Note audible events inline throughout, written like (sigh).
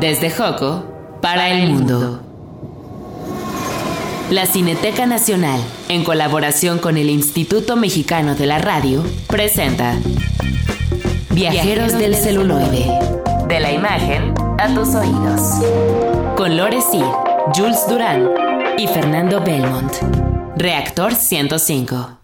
Desde Joco para el mundo. La Cineteca Nacional, en colaboración con el Instituto Mexicano de la Radio, presenta Viajeros del celuloide. De la imagen a tus oídos. Con Lore Cid, Jules Durán y Fernando Belmont. Reactor 105.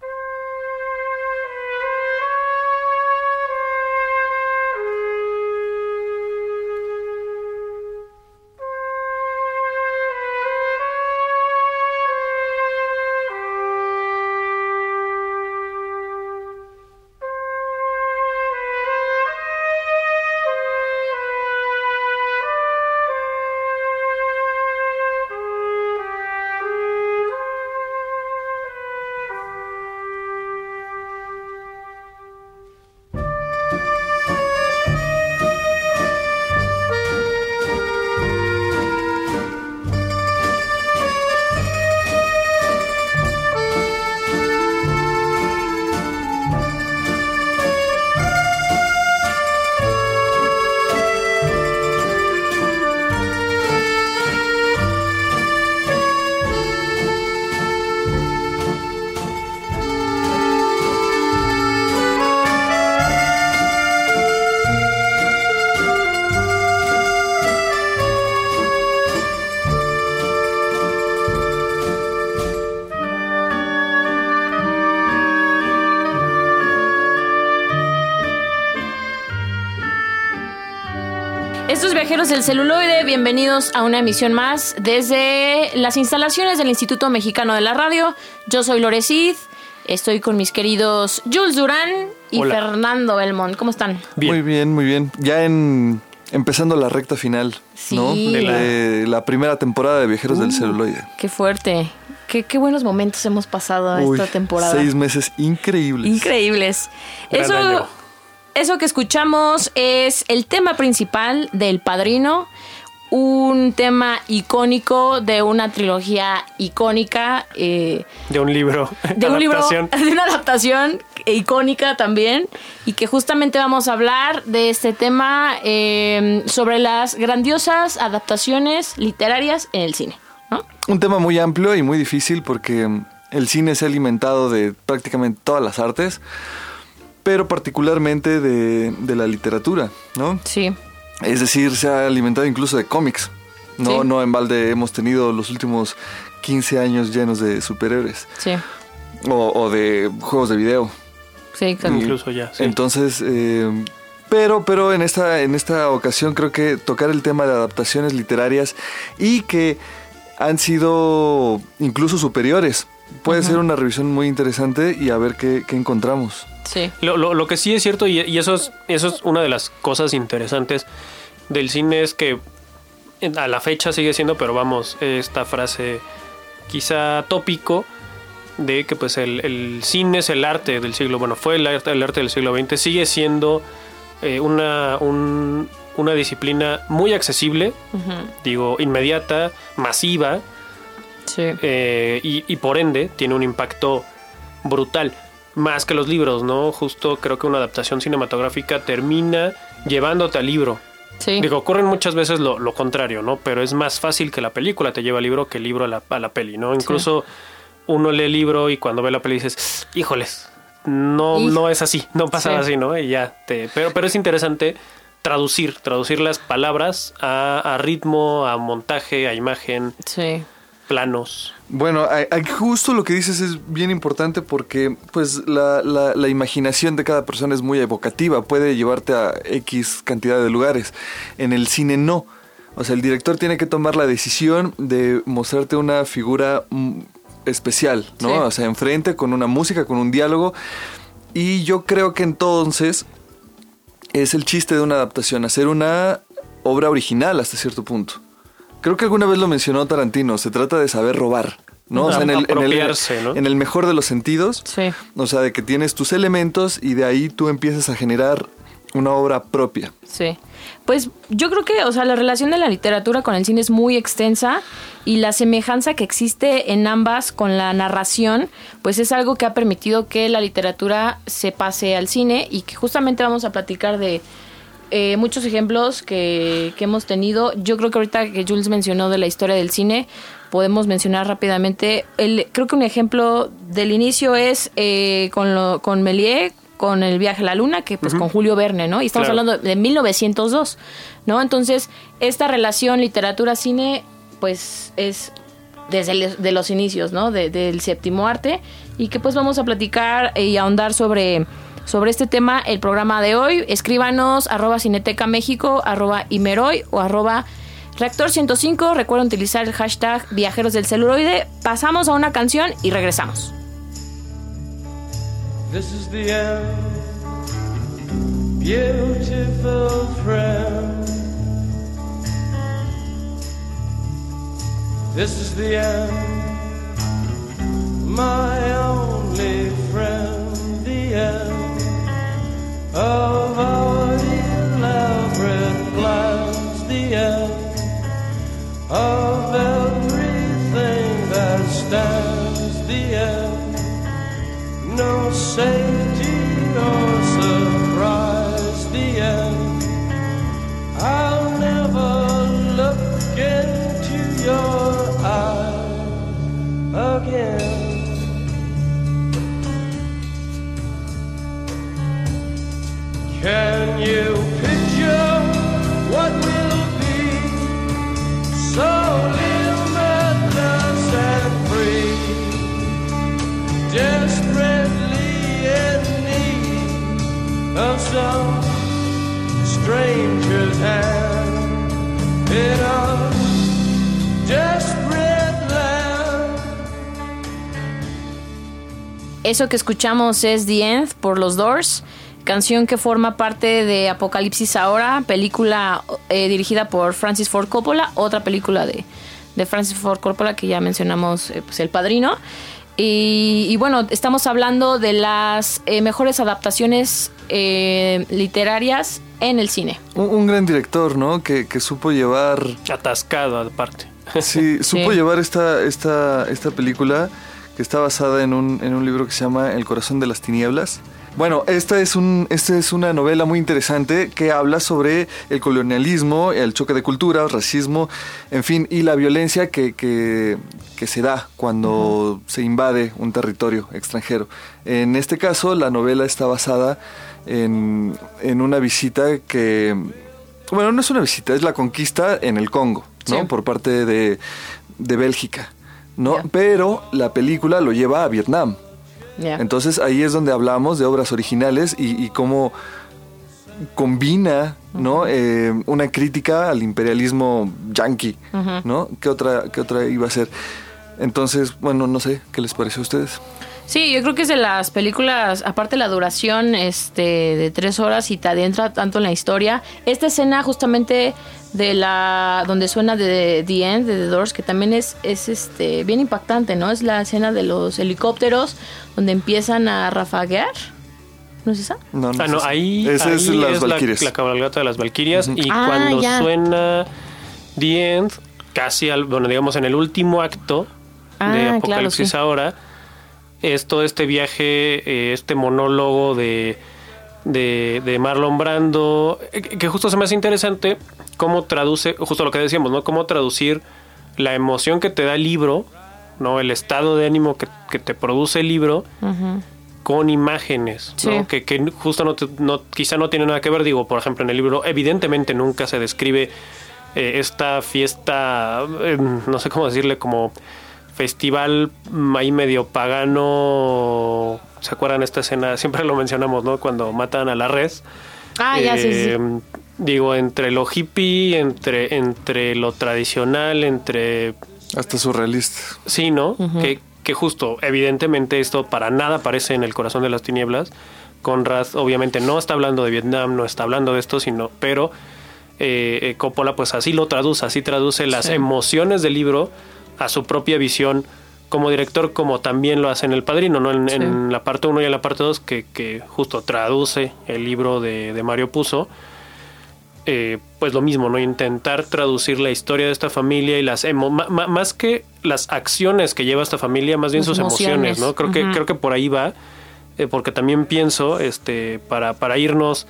Viajeros del celuloide, bienvenidos a una emisión más desde las instalaciones del Instituto Mexicano de la Radio. Yo soy Lorecid, estoy con mis queridos Jules Durán y Fernando Belmont. ¿Cómo están? Muy bien, muy bien. Ya en empezando la recta final, ¿no? De la... primera temporada de Viajeros del uh, Celuloide. Qué fuerte. Qué, buenos momentos hemos pasado esta temporada. Seis meses increíbles. Increíbles. Eso eso que escuchamos es el tema principal del Padrino, un tema icónico de una trilogía icónica. Eh, de un libro. (laughs) De un libro, (laughs) de una adaptación icónica también. Y que justamente vamos a hablar de este tema eh, sobre las grandiosas adaptaciones literarias en el cine. Un tema muy amplio y muy difícil porque el cine se ha alimentado de prácticamente todas las artes pero particularmente de, la literatura, ¿no? Sí. Es decir, se ha alimentado incluso de cómics. No, no en balde hemos tenido los últimos 15 años llenos de superhéroes. Sí. O, de juegos de video. Sí, claro. Incluso ya. Entonces, eh, pero, pero en esta, en esta ocasión creo que tocar el tema de adaptaciones literarias y que han sido incluso superiores. Puede ser una revisión muy interesante y a ver qué, qué encontramos. Sí. Lo, lo, que sí es cierto, y, eso, es, eso es una de las cosas interesantes del cine, es que a la fecha sigue siendo, pero vamos, esta frase quizá tópico de que pues el, cine es el arte del siglo, bueno, fue el arte, el arte del siglo XX, sigue siendo eh, una, una disciplina muy accesible, digo, inmediata, masiva, eh, y, y por ende tiene un impacto brutal más que los libros, ¿no? Justo creo que una adaptación cinematográfica termina llevándote al libro. Sí. Digo, ocurren muchas veces lo, contrario, ¿no? Pero es más fácil que la película te lleve al libro que el libro a la, a la peli, ¿no? Incluso uno lee el libro y cuando ve la peli dices, híjoles, no, no es así, no pasa así, ¿no? Y ya te. Pero, pero es interesante traducir, traducir las palabras a, a ritmo, a montaje, a imagen. Sí planos. Bueno, justo lo que dices es bien importante porque pues la, la, imaginación de cada persona es muy evocativa, puede llevarte a X cantidad de lugares. En el cine no. O sea, el director tiene que tomar la decisión de mostrarte una figura mm, especial, ¿no? O sea, enfrente con una música, con un diálogo. Y yo creo que entonces es el chiste de una adaptación, hacer una obra original hasta cierto punto. Creo que alguna vez lo mencionó Tarantino, se trata de saber robar. ¿no? O sea, en el, en, el, mejor de los sentidos. Sí. O sea, de que tienes tus elementos y de ahí tú empiezas a generar una obra propia. Sí. Pues yo creo que, o sea, la relación de la literatura con el cine es muy extensa y la semejanza que existe en ambas con la narración, pues es algo que ha permitido que la literatura se pase al cine y que justamente vamos a platicar de eh, muchos ejemplos que, que, hemos tenido. Yo creo que ahorita que Jules mencionó de la historia del cine, podemos mencionar rápidamente. El, creo que un ejemplo del inicio es eh, con, lo, con Méliès, con el viaje a la luna, que pues con Julio Verne, ¿no? Y estamos hablando de 1902, ¿no? Entonces, esta relación literatura-cine, pues es desde de los inicios, ¿no? del séptimo arte y que pues vamos a platicar y ahondar sobre, sobre este tema el programa de hoy. Escríbanos arroba Cineteca México, arroba Imeroy o arroba Reactor 105. Recuerden utilizar el hashtag Viajeros del Celuloide. Pasamos a una canción y regresamos. This is the end, beautiful friend. This is the end. my only friend, the end Avoiding love clouds the end. of everything that stands the end. No safe. Eso que escuchamos es The End por los Doors canción que forma parte de Apocalipsis Ahora, película eh, dirigida por Francis Ford Coppola, otra película de, Francis Ford Coppola que ya mencionamos, eh, pues El Padrino. Y, bueno, estamos hablando de las eh, mejores adaptaciones literarias en el cine. Un, gran director, ¿no? Que, supo llevar... Atascado aparte. Sí, (laughs) supo llevar esta, esta, esta película que está basada en un, en un libro que se llama El corazón de las tinieblas bueno, esta es, un, esta es una novela muy interesante que habla sobre el colonialismo, el choque de culturas, racismo, en fin, y la violencia que, que, se da cuando se invade un territorio extranjero. En este caso, la novela está basada en, en una visita que, bueno, no es una visita, es la conquista en el Congo, ¿no? Por parte de, de Bélgica, ¿no? Pero la película lo lleva a Vietnam. Entonces ahí es donde hablamos de obras originales y, cómo combina ¿no? Eh, una crítica al imperialismo yanqui, ¿no? ¿Qué otra, ¿Qué otra iba a ser? Entonces, bueno, no sé, ¿qué les parece a ustedes? Sí, yo creo que es de las películas, aparte la duración este, de tres horas y te adentra tanto en la historia. Esta escena justamente de la donde suena de The End de The Doors que también es es este bien impactante no es la escena de los helicópteros donde empiezan a rafaguear ¿No es esa? No, no, ah, no ahí, es las Valquirias. La, cabalgata de las Valquirias. Y ah, cuando suena The End, casi al, bueno, digamos en el último acto de ah, Apocalipsis ahora, es todo este viaje, eh, este monólogo de, de, de Marlon Brando, eh, que justo se me hace interesante cómo traduce, justo lo que decíamos, ¿no? Cómo traducir la emoción que te da el libro, ¿no? El estado de ánimo que, te produce el libro con imágenes, ¿no? Que, que, justo no, no, quizá no tiene nada que ver, digo, por ejemplo, en el libro evidentemente nunca se describe eh, esta fiesta, eh, no sé cómo decirle, como festival ahí medio pagano, ¿se acuerdan esta escena? (laughs) Siempre lo mencionamos, ¿no? Cuando matan a la res. Ah, ya, sí, sí. Eh, digo, entre lo hippie, entre, entre lo tradicional, entre... Hasta surrealista. Sí, ¿no? que, que justo, evidentemente esto para nada aparece en el corazón de las tinieblas. Conrad obviamente no está hablando de Vietnam, no está hablando de esto, sino, pero eh, eh, Coppola pues así lo traduce, así traduce las emociones del libro a su propia visión como director, como también lo hace en El Padrino, ¿no? En, la parte 1 y en la parte 2, que, que, justo traduce el libro de, de Mario Puzo eh, pues lo mismo, ¿no? Intentar traducir la historia de esta familia y las más que las acciones que lleva esta familia, más bien sus emociones, ¿no? Creo que creo que por ahí va, eh, porque también pienso, este, para para irnos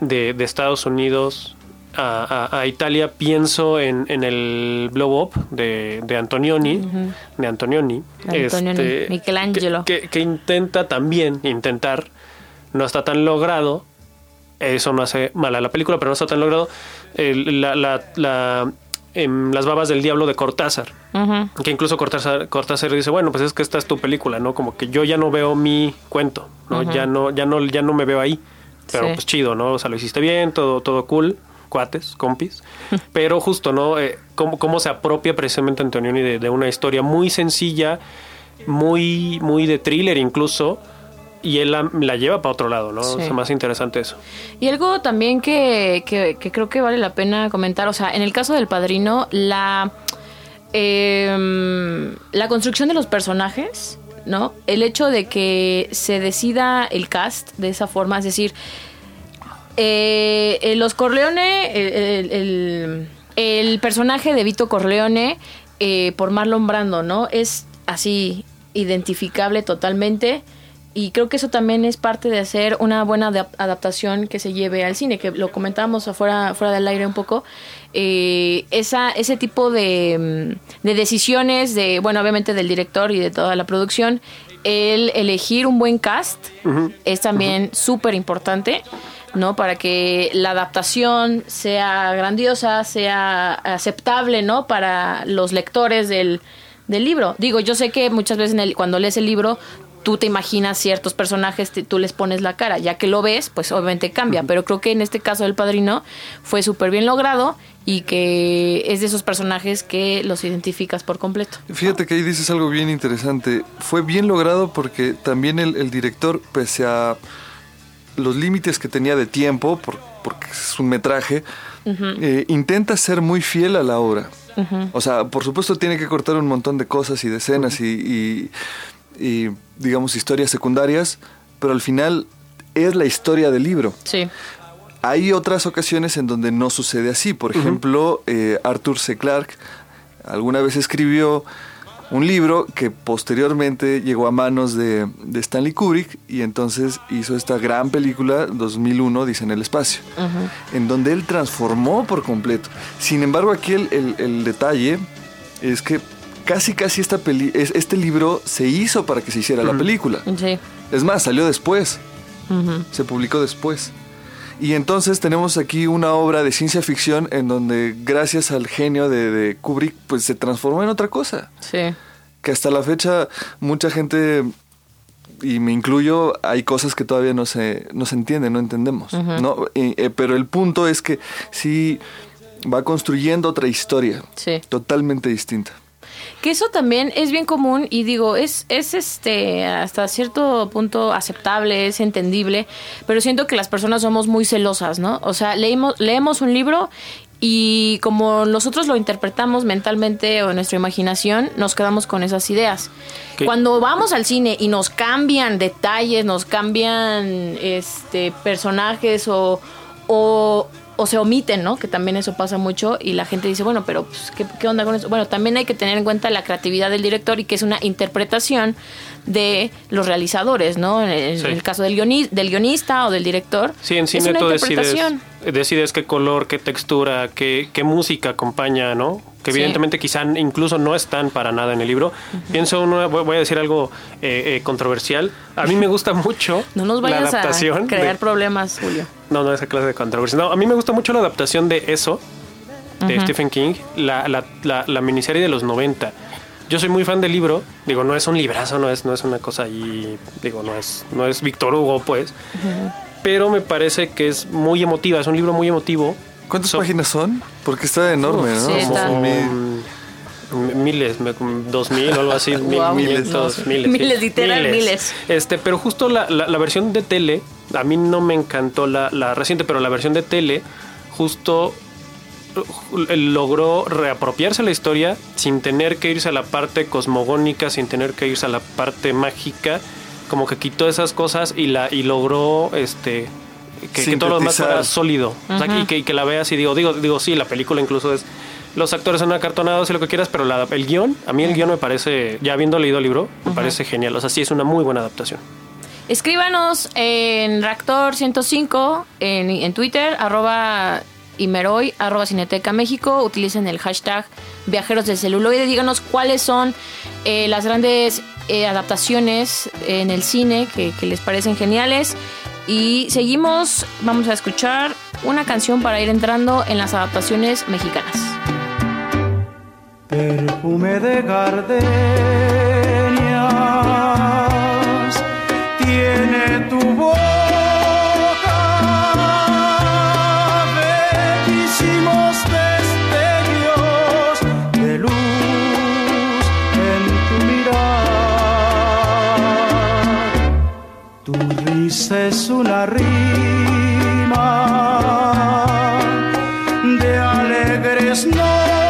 de, de Estados Unidos a, Italia, pienso en, en, el Blow Up de, de Antonioni, de Antonioni, este, Michelangelo. Que, que, intenta también, intentar, no está tan logrado, eso no hace mal a la película, pero no está tan logrado, la, la, la en Las babas del diablo de Cortázar. Que incluso Cortázar, Cortázar dice, bueno, pues es que esta es tu película, ¿no? Como que yo ya no veo mi cuento, ¿no? Ya no, ya no, ya no me veo ahí. Pero pues chido, ¿no? O sea, lo hiciste bien, todo, todo cool, cuates, compis. pero justo, ¿no? Eh, cómo, cómo, se apropia precisamente Antonioni de, de, una historia muy sencilla, muy, muy de thriller incluso y él la, lleva para otro lado, ¿no? Es más interesante eso. Y algo también que, que, creo que vale la pena comentar, o sea, en el caso del padrino, la, em, la construcción de los personajes, ¿no? El hecho de que se decida el cast de esa forma, es decir, eh, los Corleone, el, el, personaje de Vito Corleone eh, por Marlon Brando, ¿no? Es así identificable totalmente y creo que eso también es parte de hacer una buena adaptación que se lleve al cine, que lo comentábamos afuera, fuera del aire un poco. Eh, esa, ese tipo de, mm, de, decisiones, de, bueno, obviamente del director y de toda la producción, el elegir un buen cast es también súper importante. ¿No? Para que la adaptación sea grandiosa, sea aceptable, ¿no? Para los lectores del, del libro. Digo, yo sé que muchas veces en el, cuando lees el libro tú te imaginas ciertos personajes, tú les pones la cara, ya que lo ves, pues obviamente cambia, pero creo que en este caso del padrino fue súper bien logrado y que es de esos personajes que los identificas por completo. Fíjate que ahí dices algo bien interesante, fue bien logrado porque también el, director, pese a los límites que tenía de tiempo, porque es un metraje, eh, intenta ser muy fiel a la obra. O sea, por supuesto tiene que cortar un montón de cosas y de escenas y y, digamos, historias secundarias, pero al final es la historia del libro. Sí. Hay otras ocasiones en donde no sucede así. Por ejemplo, eh, Arthur C. Clarke alguna vez escribió un libro que posteriormente llegó a manos de, Stanley Kubrick y entonces hizo esta gran película 2001, Dice en el espacio, en donde él transformó por completo. Sin embargo, aquí el, el detalle es que casi casi esta peli este libro se hizo para que se hiciera la película. Sí. Es más, salió después. Se publicó después. Y entonces tenemos aquí una obra de ciencia ficción en donde gracias al genio de, Kubrick pues se transformó en otra cosa. Sí. Que hasta la fecha mucha gente y me incluyo, hay cosas que todavía no se, no se entienden, no entendemos. ¿no? Eh, pero el punto es que sí va construyendo otra historia sí. totalmente distinta. Que eso también es bien común y digo, es, es este hasta cierto punto aceptable, es entendible, pero siento que las personas somos muy celosas, ¿no? O sea, leímos, leemos un libro y como nosotros lo interpretamos mentalmente o en nuestra imaginación, nos quedamos con esas ideas. Cuando vamos al cine y nos cambian detalles, nos cambian este personajes o, o o se omiten, ¿no? Que también eso pasa mucho y la gente dice, bueno, pero pues, ¿qué, onda con eso? Bueno, también hay que tener en cuenta la creatividad del director y que es una interpretación de los realizadores, ¿no? En el, caso del, del guionista o del director. Sí, en cine tú decides, decides qué color, qué textura, qué, qué música acompaña, ¿no? que evidentemente quizá incluso no están para nada en el libro. Pienso, voy a decir algo eh, eh, controversial. A mí me gusta mucho no nos la adaptación. A crear problemas, Julio. No, no, esa clase de controversia. No, a mí me gusta mucho la adaptación de eso, de Stephen King, la, la, la, miniserie de los 90 yo soy muy fan del libro. Digo, no es un librazo, no es, no es una cosa ahí. Digo, no es, no es Víctor Hugo, pues. Pero me parece que es muy emotiva. Es un libro muy emotivo. ¿Cuántas páginas son? Porque está enorme, ¿no? Sí, está. miles, dos mil o algo así, miles, miles, miles, literal, miles. Este, pero justo la, la, versión de tele, a mí no me encantó la, la reciente, pero la versión de tele, justo logró reapropiarse la historia sin tener que irse a la parte cosmogónica, sin tener que irse a la parte mágica, como que quitó esas cosas y la y logró este que, todo lo demás fuera sólido. y, que, la veas y digo, digo, digo, sí, la película incluso es. Los actores son acartonados y lo que quieras, pero la, el guion, a mí el guion me parece, ya habiendo leído el libro, me parece genial. O sea, sí es una muy buena adaptación. Escríbanos en Reactor 105 en, en Twitter, arroba Imeroy, arroba Cineteca México. Utilicen el hashtag Viajeros del Celuloide. Díganos cuáles son eh, las grandes eh, adaptaciones en el cine que, que les parecen geniales. Y seguimos, vamos a escuchar una canción para ir entrando en las adaptaciones mexicanas. Perfume de gardenias tiene tu boca, risa es una rima de alegres notas.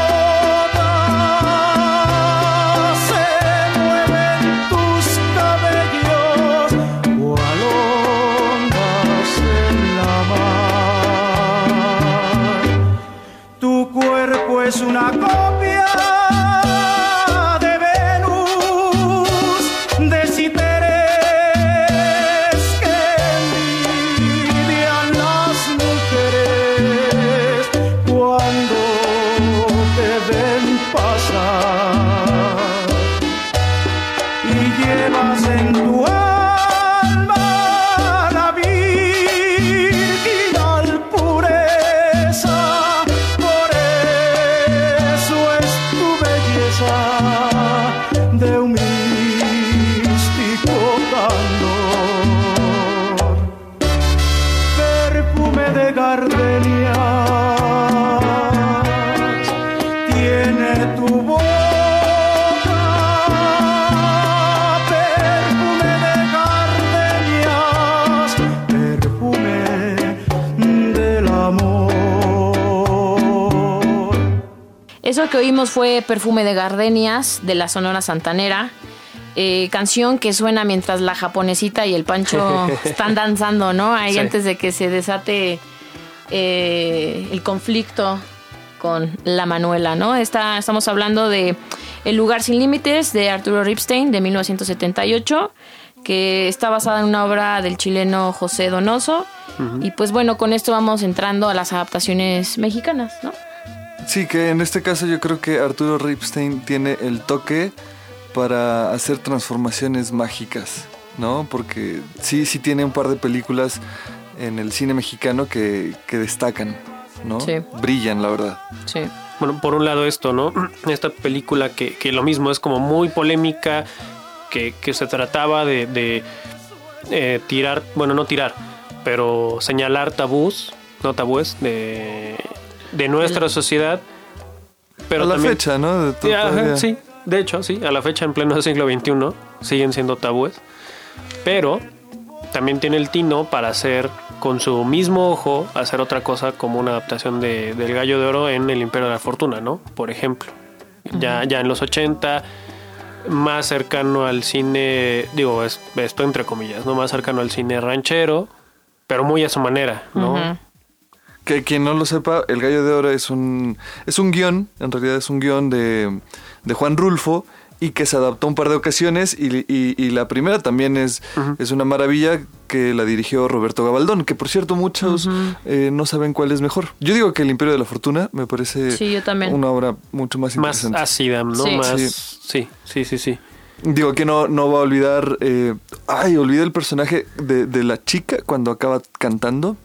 Eso que oímos fue Perfume de Gardenias de la Sonora Santanera. eh, canción que suena mientras la japonesita y el Pancho (laughs) están danzando, ¿no? Ahí Sí. antes de que se desate eh, el conflicto con la Manuela, ¿no? Está, estamos hablando de El lugar sin límites de Arturo Ripstein de 1978, que está basada en una obra del chileno José Donoso. Y pues bueno, con esto vamos entrando a las adaptaciones mexicanas, ¿no? Sí, que en este caso yo creo que Arturo Ripstein tiene el toque para hacer transformaciones mágicas, ¿no? Porque sí, sí tiene un par de películas en el cine mexicano que, que destacan, ¿no? Sí. Brillan, la verdad. Sí. Bueno, por un lado esto, ¿no? (clears throat) Esta película que, que lo mismo es como muy polémica, que, que se trataba de, de, eh, tirar, bueno, no tirar, pero señalar tabús, no tabúes, de, de nuestra sociedad. Pero a la también, fecha, ¿no? De Sí, ajá, todavía. sí, de hecho, sí, a la fecha en pleno siglo XXI siguen siendo tabúes. Pero también tiene el tino para hacer con su mismo ojo, hacer otra cosa como una adaptación de, del Gallo de Oro en El Imperio de la Fortuna, ¿no? Por ejemplo. Ya, ya en los 80, más cercano al cine, digo, es- esto entre comillas, ¿no? Más cercano al cine ranchero, pero muy a su manera, ¿no? Que quien no lo sepa, El Gallo de Oro es un, es un guion, en realidad es un guion de, de Juan Rulfo y que se adaptó un par de ocasiones y, y- y la primera también es, es una maravilla que la dirigió Roberto Gabaldón, que por cierto muchos eh, no saben cuál es mejor. Yo digo que El Imperio de la Fortuna me parece Sí, yo también. una obra mucho más Más interesante. ácida, ¿no? Sí. Más, Sí. sí, sí, sí, sí. Digo que no, no va a olvidar. eh, ay, olvidé el personaje de, de la chica cuando acaba cantando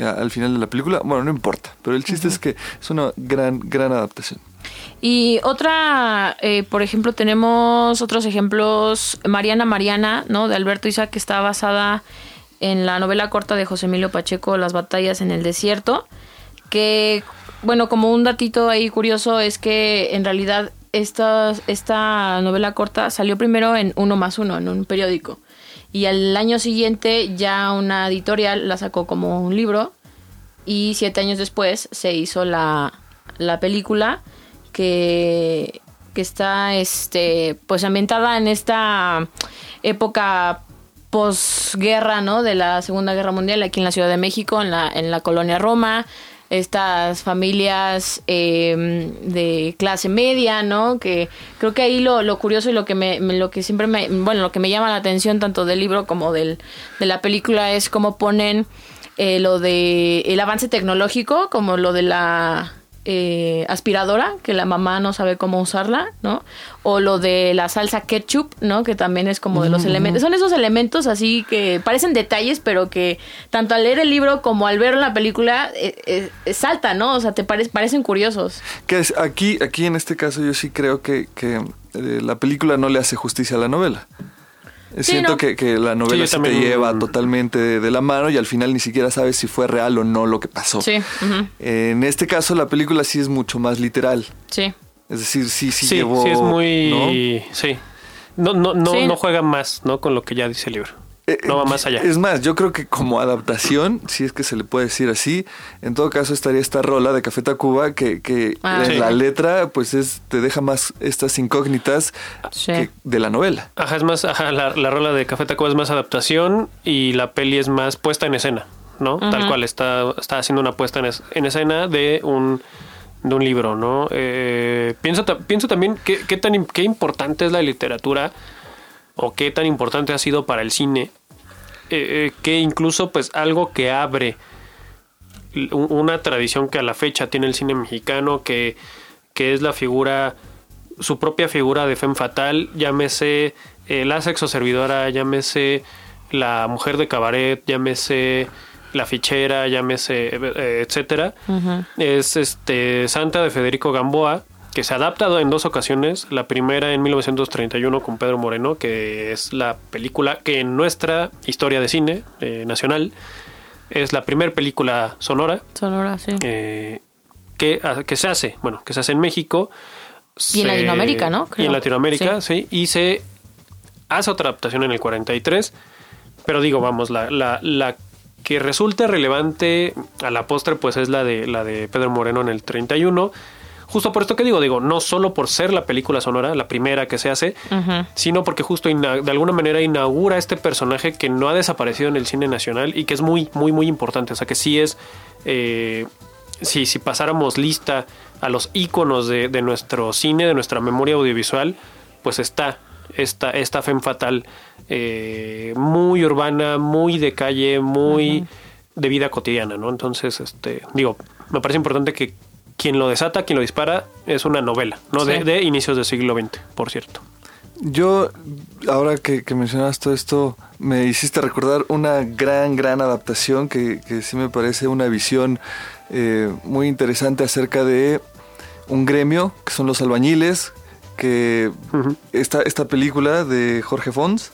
al final de la película. Bueno, no importa, pero el chiste es que es una gran, gran adaptación. Y otra, eh, por ejemplo, tenemos otros ejemplos. Mariana Mariana, ¿no? De Alberto Isaac, que está basada en la novela corta de José Emilio Pacheco, Las batallas en el desierto. Que, bueno, como un datito ahí curioso, es que en realidad esta, esta novela corta salió primero en Uno más Uno, en un periódico. Y al año siguiente ya una editorial la sacó como un libro. Y siete años después se hizo la, la película que, que está este pues ambientada en esta época posguerra, ¿no? De la Segunda Guerra Mundial aquí en la Ciudad de México, en la, en la colonia Roma. Estas familias eh, de clase media, ¿no? Que creo que ahí lo, lo curioso y lo que me, me- lo que siempre me, bueno, lo que me llama la atención tanto del libro como del, de la película es cómo ponen eh, lo de el avance tecnológico, como lo de la eh, aspiradora, que la mamá no sabe cómo usarla, ¿no? O lo de la salsa ketchup, ¿no? Que también es como de los elementos. Son esos elementos así que parecen detalles, pero que tanto al leer el libro como al ver la película eh, eh, salta, ¿no? O sea, te pare- parecen curiosos. Que es, aquí, aquí en este caso yo sí creo que, que, eh, la película no le hace justicia a la novela. Sí, Siento ¿no? que, que la novela sí te también- lleva totalmente de, de la mano y al final ni siquiera sabes si fue real o no lo que pasó. Sí, En este caso la película sí es mucho más literal. sí. Es decir, sí, sí, Sí, llevó... sí es ¿no? muy... Sí. No, no, no, Sí. no juega más, ¿no? Con lo que ya dice el libro. Eh, No va eh, más allá. Es más, yo creo que como adaptación, si es que se le puede decir así, en todo caso estaría esta rola de Café Tacuba que, que Ah, en sí. la letra pues es te deja más estas incógnitas Sí. que de la novela. Ajá, es más, ajá, la, la rola de Café Tacuba es más adaptación y la peli es más puesta en escena, ¿no? Tal cual, está, está haciendo una puesta en, es- en escena de un, de un libro, ¿no? Eh, pienso, pienso también qué, qué tan qué importante es la literatura o qué tan importante ha sido para el cine, eh, eh, que incluso pues algo que abre una tradición que a la fecha tiene el cine mexicano, que, que es la figura, su propia figura de femme fatal, llámese eh, la sexoservidora, llámese la mujer de cabaret, llámese la fichera, llámese, eh, etcétera. Es este Santa de Federico Gamboa, que se ha adaptado en dos ocasiones. La primera en 1931 con Pedro Moreno, que es la película que en nuestra historia de cine eh, nacional es la primera película sonora Sonora, sí. eh, que, que se hace, bueno, que se hace en México. Y en Latinoamérica, ¿no? Y Creo. en Latinoamérica, sí. Y se hace otra adaptación en el 43. Pero digo, vamos, la, la, la que resulta relevante a la postre, pues es la de, la de Pedro Moreno en el 31. Justo por esto que digo, digo, no solo por ser la película sonora, la primera que se hace, sino porque justo de alguna manera inaugura este personaje que no ha desaparecido en el cine nacional y que es muy, muy, muy importante. O sea, que sí es, eh, si, si pasáramos lista a los íconos de, de nuestro cine, de nuestra memoria audiovisual, pues está esta, esta femme fatal eh, muy urbana, muy de calle, muy de vida cotidiana, ¿no? Entonces, este, digo, me parece importante que quien lo desata, quien lo dispara, es una novela, ¿no? De, Sí. de inicios del siglo XX, por cierto. Yo, ahora que, que mencionas todo esto, me hiciste recordar una gran, gran adaptación que, que sí me parece una visión eh, muy interesante acerca de un gremio, que son los albañiles, que Ujú. esta, esta película de Jorge Fons,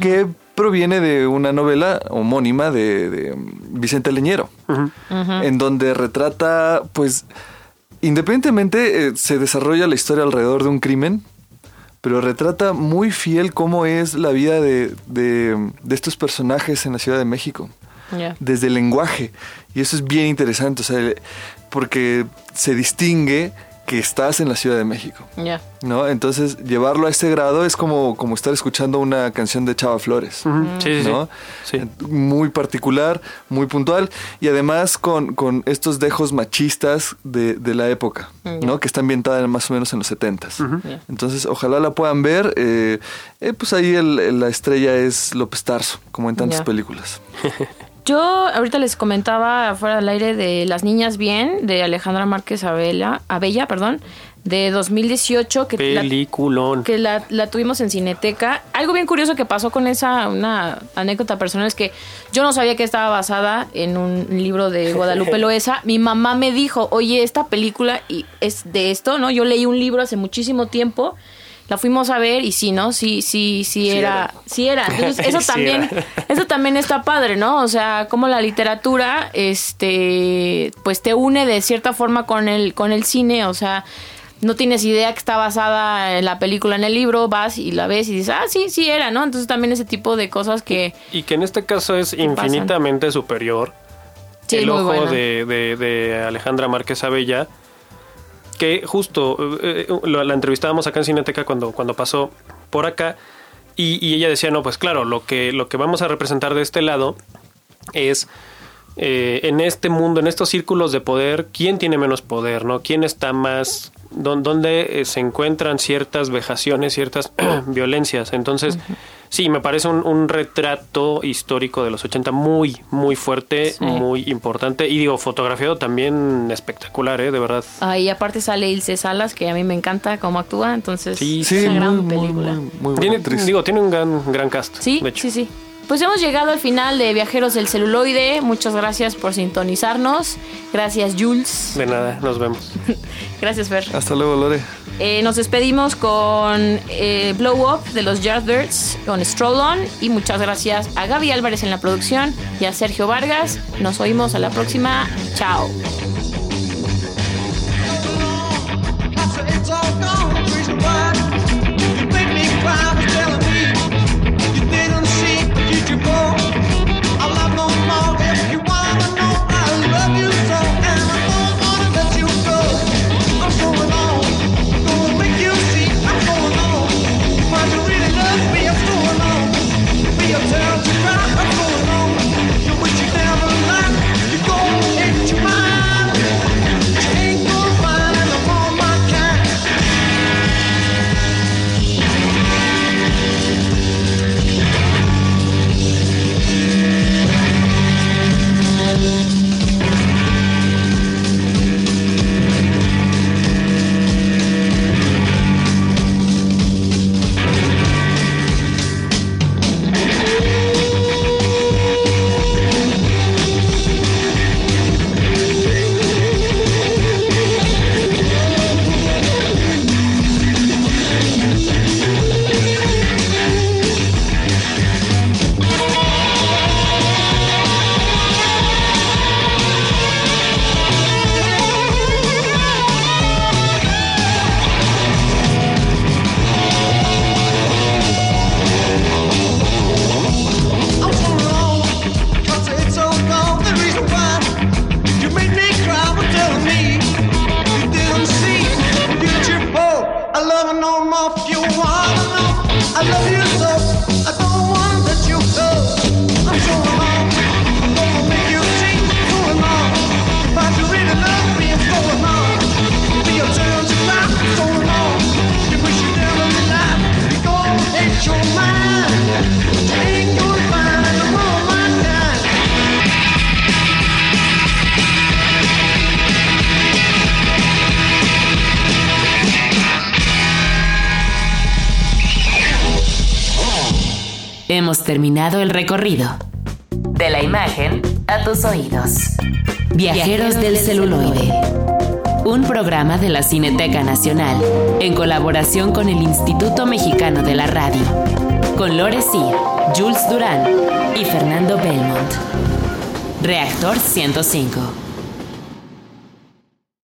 que proviene de una novela homónima de, de Vicente Leñero, En donde retrata, pues, independientemente eh, se desarrolla la historia alrededor de un crimen, pero retrata muy fiel cómo es la vida de, de- de estos personajes en la Ciudad de México, desde el lenguaje. Y eso es bien interesante, o sea, porque se distingue que estás en la Ciudad de México. Ya. ¿No? Entonces, llevarlo a este grado es como, como estar escuchando una canción de Chava Flores. Ujú. Sí, sí, ¿no? sí. Sí. Muy particular, muy puntual y además con, con estos dejos machistas de, de la época, ¿no? Que está ambientada en- más o menos en los 70s. Ya. Entonces, ojalá la puedan ver. eh, eh, pues ahí el- el- la estrella es López Tarso, como en tantas películas. (laughs) Yo ahorita les comentaba fuera del aire de Las Niñas Bien, de Alejandra Márquez Abella, Abella, perdón, de 2018, que la, Peliculón. que la, la tuvimos en Cineteca. Algo bien curioso que pasó con esa, una anécdota personal, es que yo no sabía que estaba basada en un libro de (laughs) Guadalupe Loesa. Mi mamá me dijo, oye, esta película y es de esto, ¿no? Yo leí un libro hace muchísimo tiempo. La fuimos a ver y sí, ¿no? Sí, sí, sí, era, sí era. Entonces, (laughs) eso Sí también, era. (laughs) eso también está padre, ¿no? O sea, como la literatura, este, pues te une de cierta forma con el, con el cine, o sea, no tienes idea que está basada en la película, en el libro, vas y la ves y dices, ah, sí, sí era, ¿no? Entonces también ese tipo de cosas que, Y que en este caso es pasan? infinitamente superior. sí, el ojo de, de- de Alejandra Márquez Abella, que justo eh, eh, la, entrevistábamos acá en Cineteca cuando, cuando pasó por acá, y, ella decía, no, pues claro, lo que, lo que vamos a representar de este lado es eh, en este mundo, en estos círculos de poder, quién tiene menos poder, ¿no? ¿Quién está más, dón- dónde se encuentran ciertas vejaciones, ciertas (clears throat) violencias? Entonces, sí, me parece un, un retrato histórico de los 80 muy, muy fuerte, Sí. muy importante y digo, fotografiado también espectacular, ¿eh? De verdad. Ahí aparte sale Ilse Salas, que a mí me encanta cómo actúa, entonces Sí, es Sí, una muy, gran película. muy, muy buena Tiene, digo, tiene un gran, gran cast. Sí, de hecho. sí, sí. Pues hemos llegado al final de Viajeros del Celuloide. Muchas gracias por sintonizarnos. Gracias, Jules. De nada, nos vemos. (laughs) Gracias, Fer. Hasta luego, Lore. Eh, nos despedimos con eh, Blow Up de los Yardbirds con Stroll On. Y muchas gracias a Gaby Álvarez en la producción y a Sergio Vargas. Nos oímos a la próxima. Chao. El recorrido. De la imagen a tus oídos. Viajeros del celuloide. Un programa de la Cineteca Nacional en colaboración con el Instituto Mexicano de la Radio. Con Lore Jules Durán y Fernando Belmont. Reactor 105.